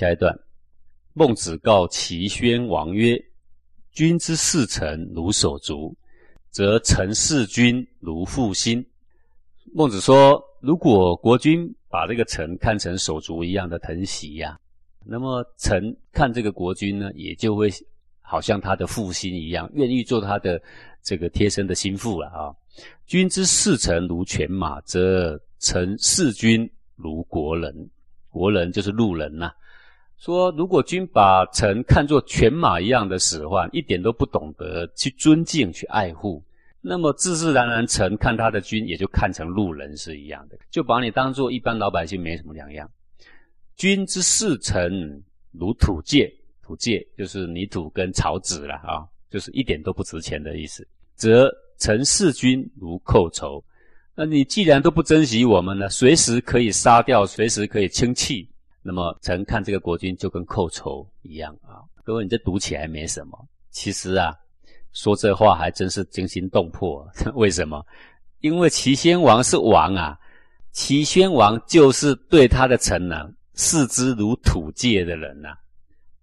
下一段，孟子告齐宣王曰：“君之视臣如手足，则臣视君如父心。”孟子说，如果国君把这个臣看成手足一样的疼惜呀，那么臣看这个国君呢，也就会好像他的父心一样，愿意做他的这个贴身的心腹了啊。君之视臣如犬马，则臣视君如国人。国人就是路人呐。说如果君把臣看作犬马一样的使唤，一点都不懂得去尊敬、去爱护。那么自自然然，臣看他的君也就看成路人是一样的，就把你当做一般老百姓没什么两样。君之视臣如土芥，土芥就是泥土跟草籽了啊，就是一点都不值钱的意思。则臣视君如寇仇，那你既然都不珍惜我们呢，随时可以杀掉，随时可以轻弃，那么臣看这个国君就跟寇仇一样啊。各位，你这读起来没什么，其实啊。说这话还真是惊心动魄，为什么？因为齐宣王是王啊，齐宣王就是对他的臣呢视之如土芥的人呐。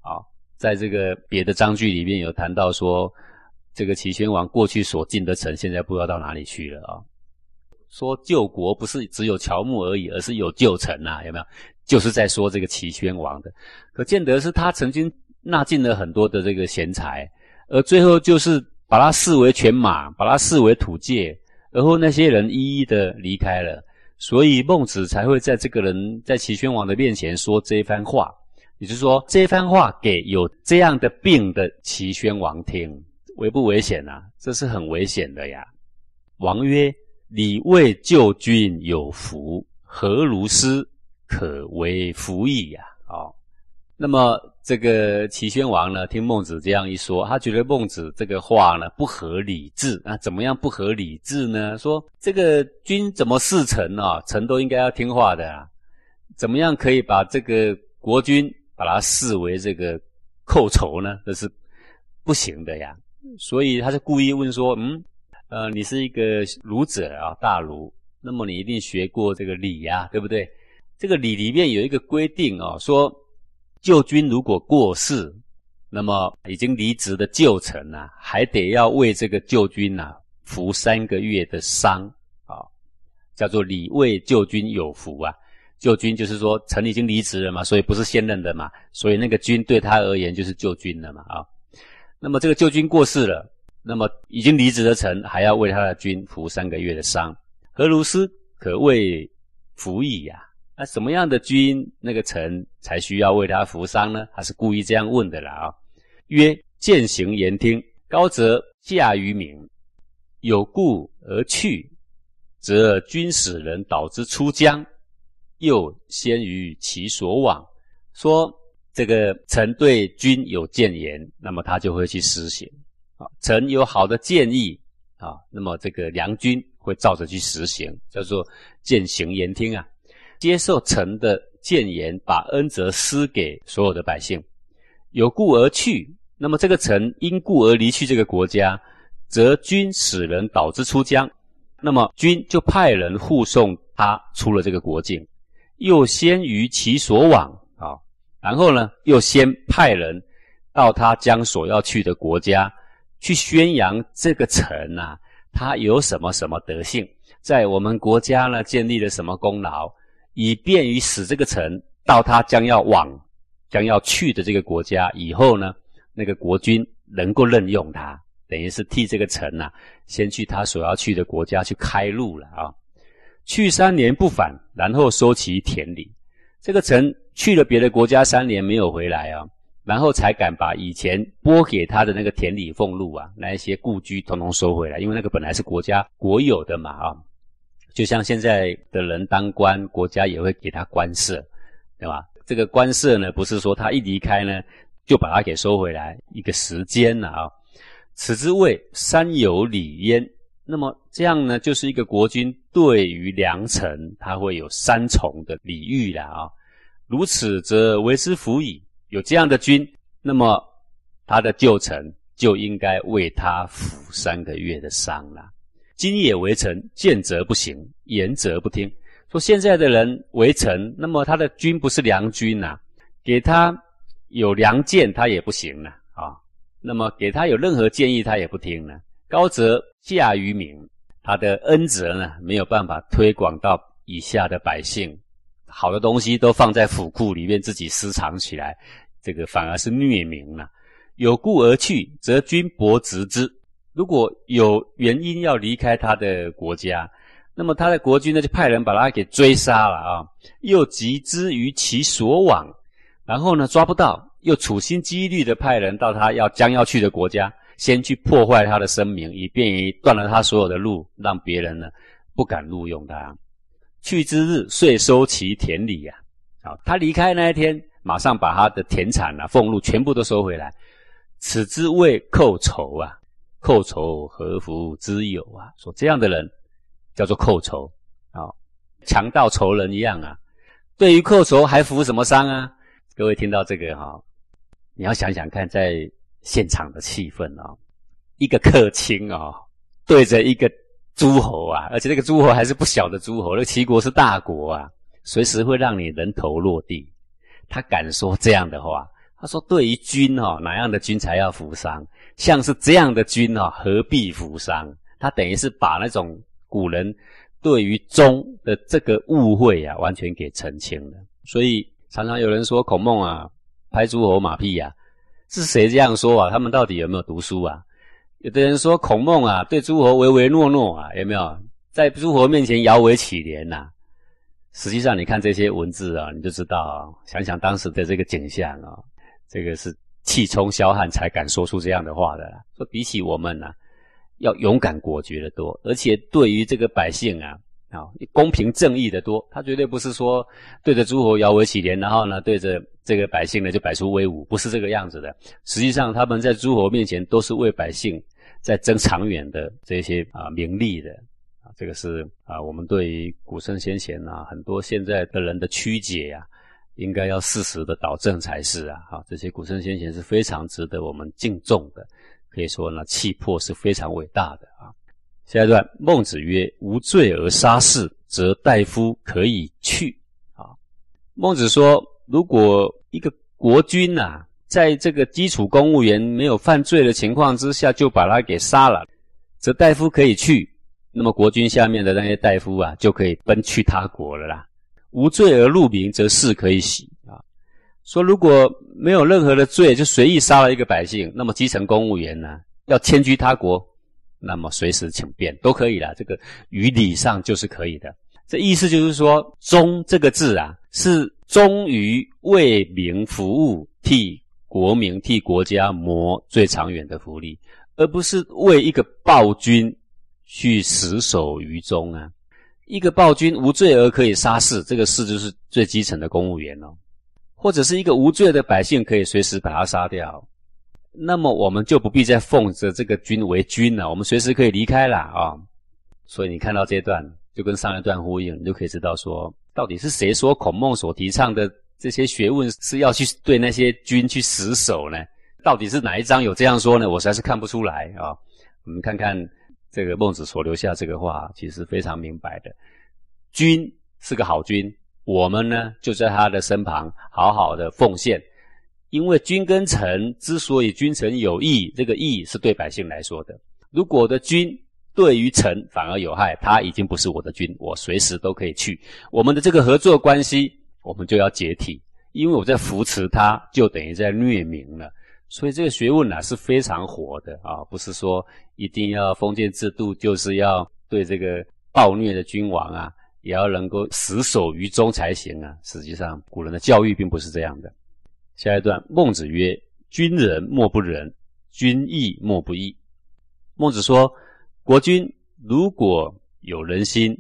啊，在这个别的章句里面有谈到说，这个齐宣王过去所进的臣，现在不知道到哪里去了啊。说救国不是只有乔木而已，而是有旧臣呐，有没有？就是在说这个齐宣王的，可见得是他曾经纳进了很多的这个贤才。而最后就是把他视为犬马，把他视为土芥，而后那些人一一的离开了，所以孟子才会在这个人在齐宣王的面前说这一番话，也就是说这一番话给有这样的病的齐宣王听，危不危险啊？这是很危险的呀。王曰：“礼为救君有福，何如斯可为服矣呀？”啊，那么。这个齐宣王呢，听孟子这样一说，他觉得孟子这个话呢不合理智啊。怎么样不合理智呢？说这个君怎么事臣啊？臣都应该要听话的啊。怎么样可以把这个国君把他视为这个寇仇呢？这是不行的呀。所以他是故意问说：嗯，呃，你是一个儒者啊，大儒，那么你一定学过这个礼呀，对不对？这个礼里面有一个规定啊，说。旧君如果过世，那么已经离职的旧臣呐，还得要为这个旧君呐服三个月的丧啊，叫做礼为旧君有福啊。旧君就是说臣已经离职了嘛，所以不是现任的嘛，所以那个君对他而言就是旧君了嘛啊。那么这个旧君过世了，那么已经离职的臣还要为他的君服三个月的丧，何如斯可谓服矣呀？那什么样的君，那个臣才需要为他服丧呢？他是故意这样问的啦啊。曰：践行言听，高则驾于民，有故而去，则君使人导之出疆，又先于其所往。说这个臣对君有谏言，那么他就会去施行啊。臣有好的建议啊，那么这个良君会照着去实行，叫做践行言听啊。接受臣的谏言，把恩泽施给所有的百姓，有故而去。那么这个臣因故而离去这个国家，则君使人导之出疆，那么君就派人护送他出了这个国境，又先于其所往啊，然后呢，又先派人到他将所要去的国家去宣扬这个臣呐，他有什么什么德性，在我们国家呢建立了什么功劳。以便于使这个臣到他将要往、将要去的这个国家以后呢，那个国君能够任用他，等于是替这个臣呐，先去他所要去的国家去开路了啊。去三年不返，然后收其田里。这个臣去了别的国家三年没有回来啊，然后才敢把以前拨给他的那个田里俸禄啊，那一些故居统统收回来，因为那个本来是国家国有的嘛啊。就像现在的人当官，国家也会给他官舍，对吧？这个官舍呢，不是说他一离开呢，就把他给收回来，一个时间了啊。此之谓三有礼焉。那么这样呢，就是一个国君对于良臣，他会有三重的礼遇了啊。如此则为之服矣。有这样的君，那么他的旧臣就应该为他服三个月的丧了。今也为臣，见则不行，言则不听。说现在的人为臣，那么他的君不是良君呐，给他有良见，他也不行了啊。那么给他有任何建议，他也不听了。高则驾于民，他的恩泽呢没有办法推广到以下的百姓。好的东西都放在府库里面，自己私藏起来，这个反而是虐民了。有故而去，则君薄执之。如果有原因要离开他的国家，那么他的国君呢就派人把他给追杀了啊！又集之于其所往，然后呢抓不到，又处心积虑的派人到他要将要去的国家，先去破坏他的声名，以便于断了他所有的路，让别人呢不敢录用他。去之日，遂收其田里呀！啊，他离开那一天，马上把他的田产啊、俸禄全部都收回来。此之谓寇仇啊！寇仇何福之有啊？说这样的人。叫做寇仇，啊，强盗仇人一样啊。对于寇仇还服什么伤啊？各位听到这个哈，你要想想看，在现场的气氛啊，一个客卿啊，对着一个诸侯啊，而且那个诸侯还是不小的诸侯，那齐国是大国啊，随时会让你人头落地。他敢说这样的话？他说：“对于君哦，哪样的君才要服伤？像是这样的君哦，何必服伤？”他等于是把那种。古人对于忠的这个误会啊，完全给澄清了。所以常常有人说孔孟啊拍诸侯马屁呀，是谁这样说啊？他们到底有没有读书啊？有的人说孔孟啊对诸侯唯唯诺诺啊，有没有在诸侯面前摇尾乞怜呐？实际上你看这些文字啊，你就知道，想想当时的这个景象啊，这个是气冲霄汉才敢说出这样的话的。说比起我们呢？要勇敢果决的多，而且对于这个百姓啊，啊，公平正义的多。他绝对不是说对着诸侯摇尾乞怜，然后呢，对着这个百姓呢就摆出威武，不是这个样子的。实际上，他们在诸侯面前都是为百姓在争长远的这些啊名利的啊。这个是啊，我们对于古圣先贤啊，很多现在的人的曲解呀，应该要适时的导正才是啊。好，这些古圣先贤是非常值得我们敬重的。可以说呢，气魄是非常伟大的啊。下一段，孟子曰：“无罪而杀士，则大夫可以去。”啊，孟子说，如果一个国君呐，在这个基础公务员没有犯罪的情况之下，就把他给杀了，则大夫可以去。那么国君下面的那些大夫啊，就可以奔去他国了啦。无罪而入民，则事可以喜啊。说如果没有任何的罪，就随意杀了一个百姓，那么基层公务员呢，要迁居他国，那么随时请便都可以了。这个于理上就是可以的。这意思就是说，忠这个字啊，是忠于为民服务，替国民、替国家谋最长远的福利，而不是为一个暴君去死守于中啊。一个暴君无罪而可以杀士，这个士就是最基层的公务员哦。或者是一个无罪的百姓，可以随时把他杀掉，那么我们就不必再奉着这个君为君了，我们随时可以离开了啊。所以你看到这段，就跟上一段呼应，你就可以知道说，到底是谁说孔孟所提倡的这些学问是要去对那些君去死守呢？到底是哪一章有这样说呢？我实在是看不出来啊。我们看看这个孟子所留下这个话，其实非常明白的，君是个好君。我们呢，就在他的身旁，好好的奉献。因为君跟臣之所以君臣有义，这个义是对百姓来说的。如果的君对于臣反而有害，他已经不是我的君，我随时都可以去。我们的这个合作关系，我们就要解体。因为我在扶持他，就等于在虐民了。所以这个学问呢是非常活的啊，不是说一定要封建制度，就是要对这个暴虐的君王啊。也要能够死守于中才行啊！实际上，古人的教育并不是这样的。下一段，孟子曰：“君仁莫不仁，君义莫不义。”孟子说，国君如果有人心，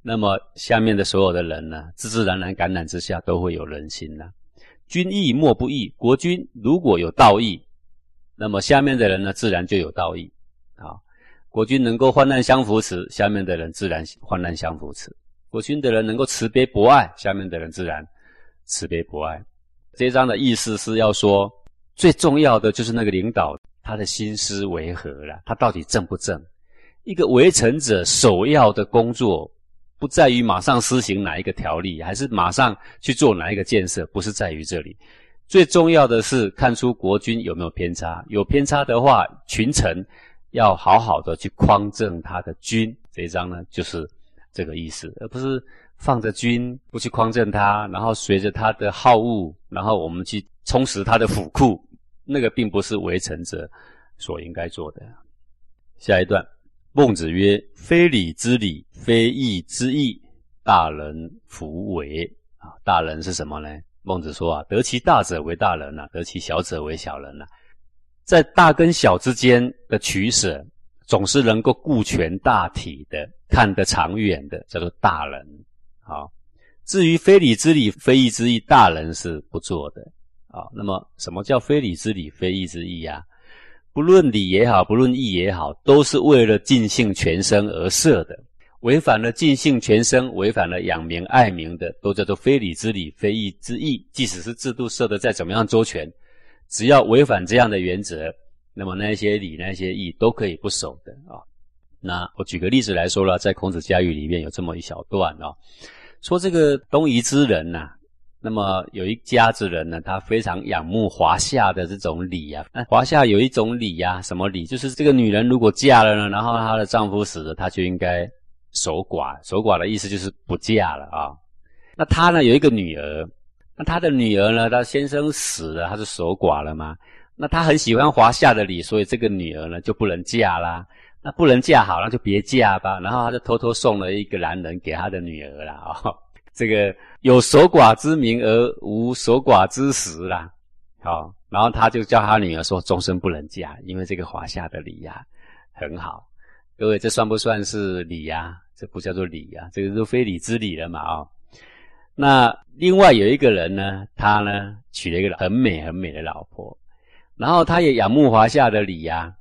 那么下面的所有的人呢，自自然然感染之下都会有人心呢。君义莫不义，国君如果有道义，那么下面的人呢，自然就有道义啊。国君能够患难相扶持，下面的人自然患难相扶持；国君的人能够慈悲博爱，下面的人自然慈悲博爱。这一章的意思是要说，最重要的就是那个领导他的心思为何了，他到底正不正？一个为臣者首要的工作，不在于马上施行哪一个条例，还是马上去做哪一个建设，不是在于这里。最重要的是看出国君有没有偏差，有偏差的话，群臣要好好的去匡正他的君。这一章呢，就是这个意思，而不是放着君不去匡正他，然后随着他的好恶，然后我们去充实他的府库，那个并不是为臣者所应该做的。下一段，孟子曰：“非礼之礼，非义之义，大人弗为。”啊，大人是什么呢？孟子说啊，得其大者为大人呐，得其小者为小人呐。在大跟小之间的取舍，总是能够顾全大体的，看得长远的，叫做大人。好，至于非礼之礼、非义之义，大人是不做的。啊，那么什么叫非礼之礼、非义之义啊？不论礼也好，不论义也好，都是为了尽兴全身而设的。违反了尽兴全身，违反了养民爱民的，都叫做非礼之礼，非义之义。即使是制度设的再怎么样周全，只要违反这样的原则，那么那些礼、那些义都可以不守的啊。那我举个例子来说了，在孔子家语里面有这么一小段啊，说这个东夷之人呐，那么有一家子人呢，他非常仰慕华夏的这种礼啊。那华夏有一种礼呀，什么礼？就是这个女人如果嫁了呢，然后她的丈夫死了，她就应该。守寡，守寡的意思就是不嫁了啊。那她呢有一个女儿，那她的女儿呢，她先生死了，她是守寡了吗？那她很喜欢华夏的礼，所以这个女儿呢就不能嫁啦。那不能嫁好，那就别嫁吧。然后他就偷偷送了一个男人给他的女儿了啊。这个有守寡之名而无守寡之实啦。好，然后他就叫他女儿说终身不能嫁，因为这个华夏的礼呀很好。各位，这算不算是礼呀？这不叫做礼呀，这个是非礼之礼了嘛啊。那另外有一个人呢，他呢娶了一个很美很美的老婆，然后他也仰慕华夏的礼呀，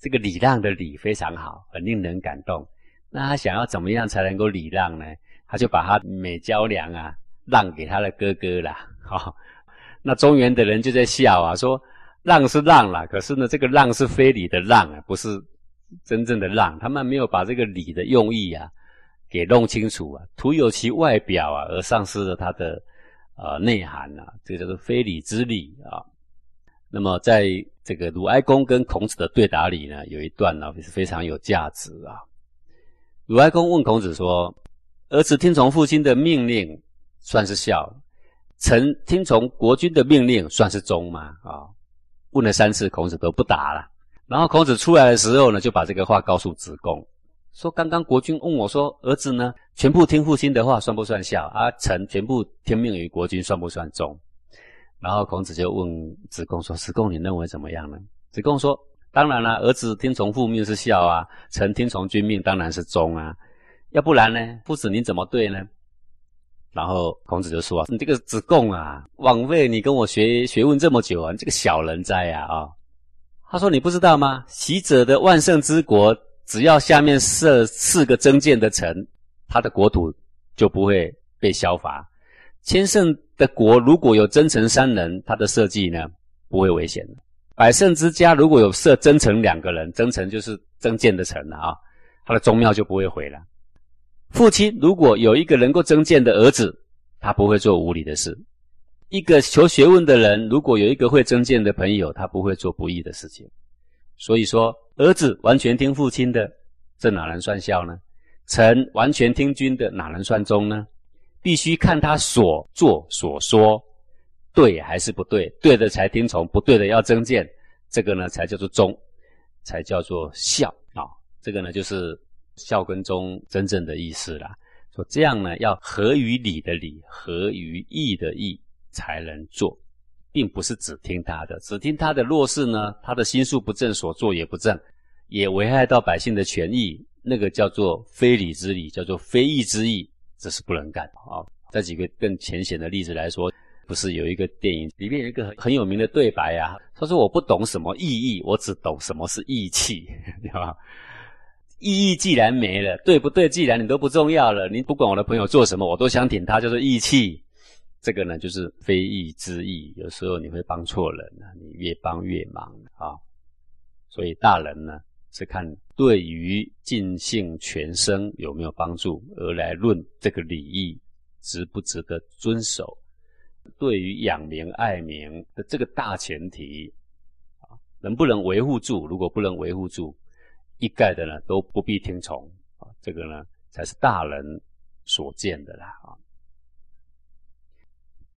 这个礼让的礼非常好，很令人感动。那他想要怎么样才能够礼让呢？他就把他美娇娘啊让给他的哥哥啦。好，那中原的人就在笑啊，说让是让了，可是呢这个让是非礼的让啊，不是。真正的让，他们没有把这个礼的用意啊给弄清楚啊，徒有其外表啊，而丧失了它的呃内涵啊，这个叫做非礼之礼啊。那么在这个鲁哀公跟孔子的对答里呢，有一段呢是非常有价值啊。鲁哀公问孔子说：“儿子听从父亲的命令算是孝，臣听从国君的命令算是忠吗？”啊，问了三次，孔子都不答了。然后孔子出来的时候呢，就把这个话告诉子贡，说：“刚刚国君问我说，儿子呢，全部听父亲的话算不算孝？啊，臣全部听命于国君算不算忠？”然后孔子就问子贡说：“子贡，你认为怎么样呢？”子贡说：“当然了，儿子听从父命是孝啊，臣听从君命当然是忠啊。要不然呢，夫子你怎么对呢？”然后孔子就说：“你这个子贡啊，枉费你跟我学学问这么久啊，你这个小人哉呀啊！”他说：“你不知道吗？习者的万圣之国，只要下面设四个征建的城，他的国土就不会被消伐。千圣的国如果有征城三人，他的设计呢不会危险。百圣之家如果有设征城两个人，征城就是征建的城了啊，他的宗庙就不会毁了。父亲如果有一个能够增建的儿子，他不会做无礼的事。”一个求学问的人，如果有一个会增见的朋友，他不会做不义的事情。所以说，儿子完全听父亲的，这哪能算孝呢？臣完全听君的，哪能算忠呢？必须看他所做所说对还是不对，对的才听从，不对的要增见，这个呢才叫做忠，才叫做孝啊。这个呢就是孝跟忠真正的意思啦。说这样呢，要合于理的理，合于义的义。才能做，并不是只听他的，只听他的弱势呢，他的心术不正，所做也不正，也危害到百姓的权益，那个叫做非礼之礼，叫做非义之义，这是不能干啊。再举个更浅显的例子来说，不是有一个电影里面有一个很有名的对白啊，他说我不懂什么意义，我只懂什么是义气，对吧？意义既然没了，对不对？既然你都不重要了，你不管我的朋友做什么，我都想挺他，叫做义气。这个呢，就是非义之义。有时候你会帮错人啊，你越帮越忙啊。所以大人呢，是看对于尽兴全生有没有帮助，而来论这个礼义值不值得遵守。对于养民爱民的这个大前提啊，能不能维护住？如果不能维护住，一概的呢都不必听从啊。这个呢才是大人所见的啦啊。